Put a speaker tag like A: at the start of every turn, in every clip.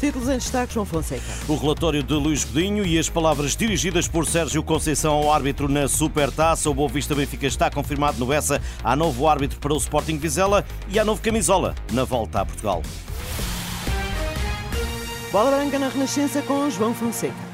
A: Títulos em destaque, João Fonseca.
B: O relatório de Luís Godinho e as palavras dirigidas por Sérgio Conceição ao árbitro na Supertaça. O Boa Vista Benfica está confirmado no Bessa. Há novo árbitro para o Sporting Vizela e há novo camisola na volta a Portugal.
A: Bola branca na Renascença com João Fonseca.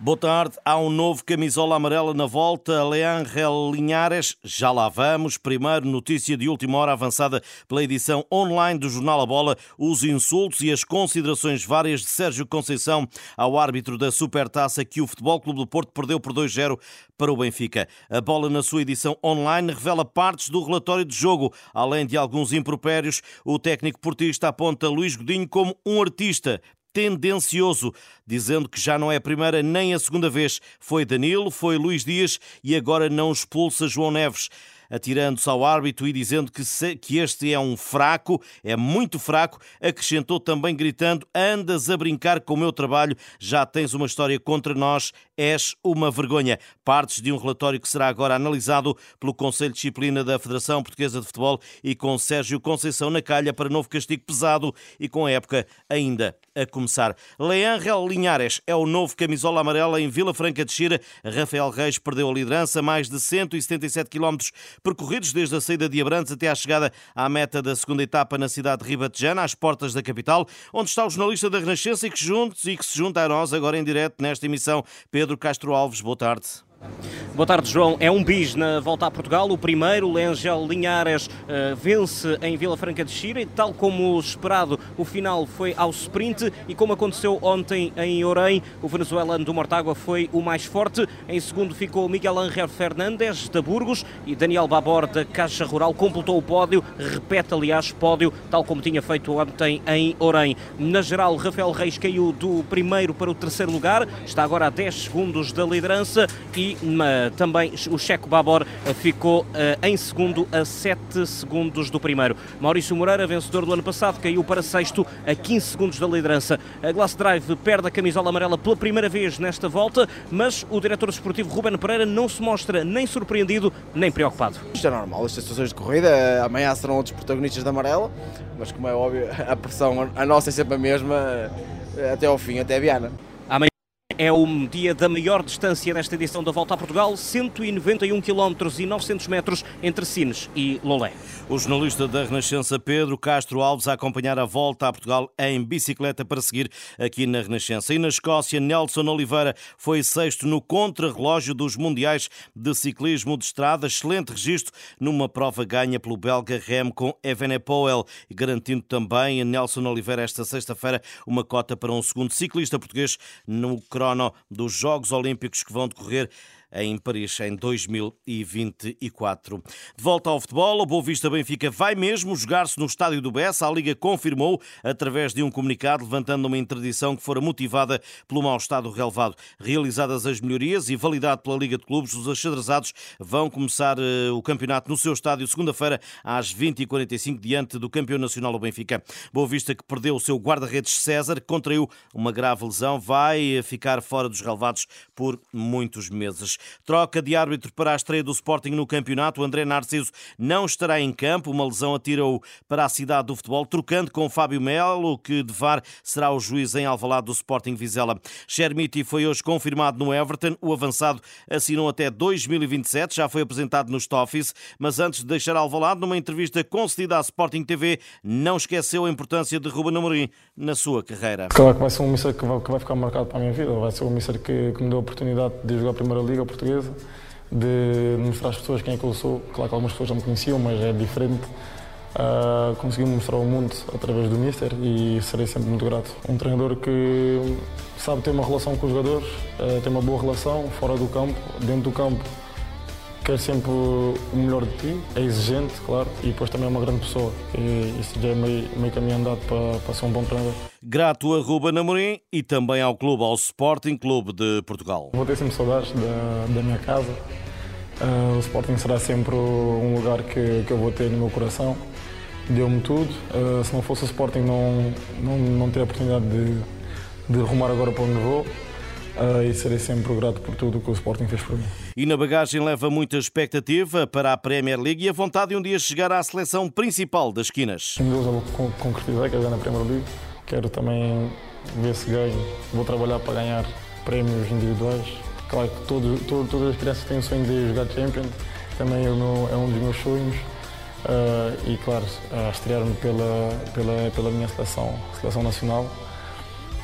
B: Boa tarde. Há um novo camisola amarela na volta. Leandro Linhares, já lá vamos. Primeiro, notícia de última hora avançada pela edição online do Jornal A Bola. Os insultos e as considerações várias de Sérgio Conceição ao árbitro da Supertaça que o Futebol Clube do Porto perdeu por 2-0 para o Benfica. A bola, na sua edição online, revela partes do relatório de jogo. Além de alguns impropérios, o técnico portista aponta Luís Godinho como um artista tendencioso, dizendo que já não é a primeira nem a segunda vez. Foi Danilo, foi Luís Dias e agora não expulsa João Neves atirando-se ao árbitro e dizendo que, se, que este é um fraco, é muito fraco, acrescentou também gritando: Andas a brincar com o meu trabalho, já tens uma história contra nós, és uma vergonha. Partes de um relatório que será agora analisado pelo Conselho de Disciplina da Federação Portuguesa de Futebol e com Sérgio Conceição na calha para novo castigo pesado e com a época ainda a começar. Leandro Linhares é o novo camisola amarela em Vila Franca de Xira. Rafael Reis perdeu a liderança, mais de 177 km percorridos desde a saída de Abrantes até à chegada à meta da segunda etapa na cidade de Ribatejana, às portas da capital, onde está o jornalista da Renascença e que, juntos, e que se junta a nós agora em direto nesta emissão, Pedro Castro Alves. Boa tarde.
C: Boa tarde, João. É um bis na volta a Portugal. O primeiro, Lengel Linhares, uh, vence em Vila Franca de Xira e, tal como esperado, o final foi ao sprint e, como aconteceu ontem em Orem, o venezuelano do Mortágua foi o mais forte. Em segundo ficou Miguel Ángel Fernandes, da Burgos, e Daniel Babor, da Caixa Rural, completou o pódio, repete, aliás, pódio, tal como tinha feito ontem em Orem. Na geral, Rafael Reis caiu do primeiro para o terceiro lugar, está agora a 10 segundos da liderança e também o Checo Babor eh, ficou uh, em segundo a 7 segundos do primeiro. Maurício Moreira, vencedor do ano passado, caiu para sexto a 15 segundos da liderança. A Glass Drive perde a camisola amarela pela primeira vez nesta volta, mas o diretor esportivo Ruben Pereira não se mostra nem surpreendido nem preocupado.
D: Isto é normal, estas situações de corrida, amanhã serão outros protagonistas da amarela, mas como é óbvio, a pressão, a nossa é sempre a mesma, até ao fim, até a Viana.
C: É o dia da maior distância desta edição da Volta a Portugal, 191 km e 900 metros entre Sines e Lolé.
B: O jornalista da Renascença Pedro Castro Alves a acompanhar a Volta a Portugal em bicicleta para seguir aqui na Renascença. E na Escócia, Nelson Oliveira foi sexto no contrarrelógio dos Mundiais de Ciclismo de Estrada. Excelente registro numa prova ganha pelo belga Remco Evenepoel, garantindo também a Nelson Oliveira esta sexta-feira uma cota para um segundo ciclista português no cross crono dos Jogos Olímpicos que vão decorrer em Paris em 2024. De volta ao futebol, o Boa Vista Benfica vai mesmo jogar-se no estádio do Bessa. A Liga confirmou através de um comunicado levantando uma interdição que fora motivada pelo mau estado relevado. Realizadas as melhorias e validado pela Liga de Clubes, os achadrezados vão começar eh, o campeonato no seu estádio segunda-feira às 20h45 diante do campeão nacional o Benfica. Boa Vista que perdeu o seu guarda-redes César, contraiu uma grave lesão, vai ficar fora dos relevados por muitos meses. Troca de árbitro para a estreia do Sporting no campeonato. O André Narciso não estará em campo. Uma lesão atira-o para a cidade do futebol, trocando com Fábio Melo, que de VAR será o juiz em Alvalade do Sporting Vizela. Chermiti foi hoje confirmado no Everton. O avançado assinou até 2027, já foi apresentado no Office, mas antes de deixar Alvalade, numa entrevista concedida à Sporting TV, não esqueceu a importância de Ruben Amorim na sua carreira.
E: Claro que vai ser um mísser que vai, ficar marcado para a minha vida. Vai ser um mísser que, que me deu a oportunidade de jogar a Primeira Liga portuguesa, de mostrar às pessoas quem é que eu sou. Claro que algumas pessoas já me conheciam, mas é diferente. Uh, consegui mostrar ao mundo através do Mister e serei sempre muito grato. Um treinador que sabe ter uma relação com os jogadores, uh, tem uma boa relação fora do campo, dentro do campo quer sempre o melhor de ti, é exigente, claro, e depois também é uma grande pessoa. E isso já é meio, meio caminho andado para, para ser um bom treinador.
B: Grato a Ruben Amorim e também ao clube, ao Sporting Clube de Portugal.
E: Vou ter sempre saudades da, da minha casa Uh, o Sporting será sempre um lugar que, que eu vou ter no meu coração. Deu-me tudo. Uh, se não fosse o Sporting, não, não, não teria a oportunidade de, de rumar agora para onde vou. Uh, e serei sempre grato por tudo o que o Sporting fez por mim.
B: E na bagagem leva muita expectativa para a Premier League e a vontade de um dia chegar à seleção principal das esquinas.
E: Um deles eu vou concretizar, quero é na Premier League. Quero também ver se ganho. Vou trabalhar para ganhar prémios individuais. Claro que todo, todo, todas as crianças têm o sonho de jogar Champions, também é, meu, é um dos meus sonhos. Uh, e claro, uh, estrear-me pela, pela, pela minha seleção, seleção nacional.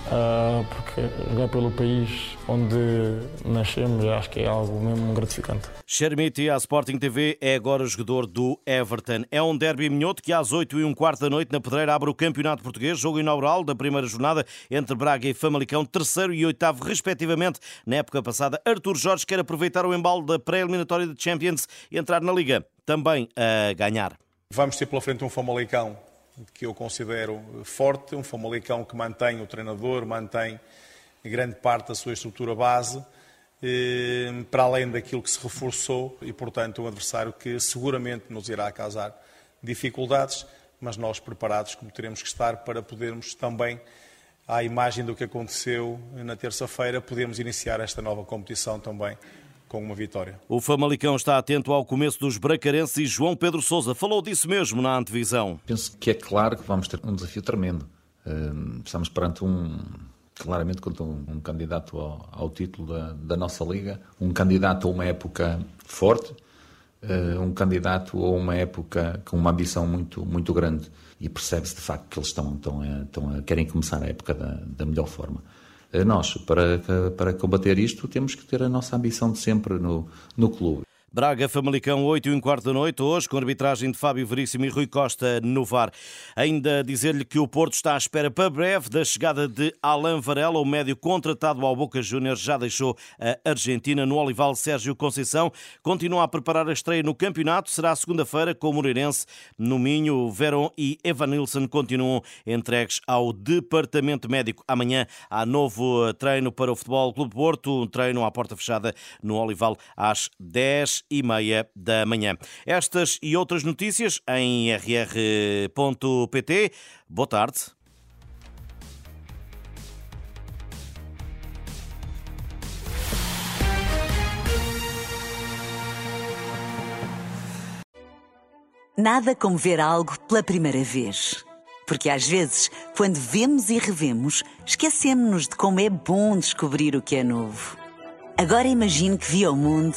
E: Uh, porque jogar pelo país onde nascemos acho que é algo mesmo gratificante.
B: Shermiti, a Sporting TV, é agora jogador do Everton. É um derby minhoto que às 8 e um quarto da noite na Pedreira abre o Campeonato Português, jogo inaugural da primeira jornada entre Braga e Famalicão, terceiro e oitavo respectivamente. Na época passada, Artur Jorge quer aproveitar o embalo da pré-eliminatória de Champions e entrar na Liga, também a ganhar.
F: Vamos ter pela frente um Famalicão que eu considero forte, um Famalicão que mantém o treinador, mantém grande parte da sua estrutura base, eh, para além daquilo que se reforçou e, portanto, um adversário que seguramente nos irá causar dificuldades, mas nós preparados como teremos que estar para podermos também, à imagem do que aconteceu na terça-feira, podermos iniciar esta nova competição também com uma vitória.
B: O Famalicão está atento ao começo dos bracarenses e João Pedro Sousa falou disso mesmo na antevisão.
G: Penso que é claro que vamos ter um desafio tremendo. Estamos perante um, claramente contra um, um candidato ao, ao título da, da, nossa liga, um candidato a uma época forte, uh, um candidato a uma época com uma ambição muito, muito grande. E percebe-se de facto que eles estão, estão, a, estão a, querem começar a época da, da melhor forma. Nós, para, para combater isto, temos que ter a nossa ambição de sempre no, no clube.
B: Braga, Famalicão, 8 e um quarto da noite, hoje, com arbitragem de Fábio Veríssimo e Rui Costa no VAR. Ainda dizer-lhe que o Porto está à espera para breve da chegada de Alain Varela, o médio contratado ao Boca Juniors, já deixou a Argentina no Olival Sérgio Conceição. Continua a preparar a estreia no campeonato, será segunda-feira com o Moreirense no Minho. Verón e Evanilson continuam entregues ao departamento médico. Amanhã há novo treino para o Futebol Clube Porto, um treino à porta fechada no Olival às 10 e meia da manhã. Estas e outras notícias em rr.pt. Boa tarde.
H: Nada como ver algo pela primeira vez. Porque às vezes, quando vemos e revemos, esquecemos-nos de como é bom descobrir o que é novo. Agora imagine que viu o mundo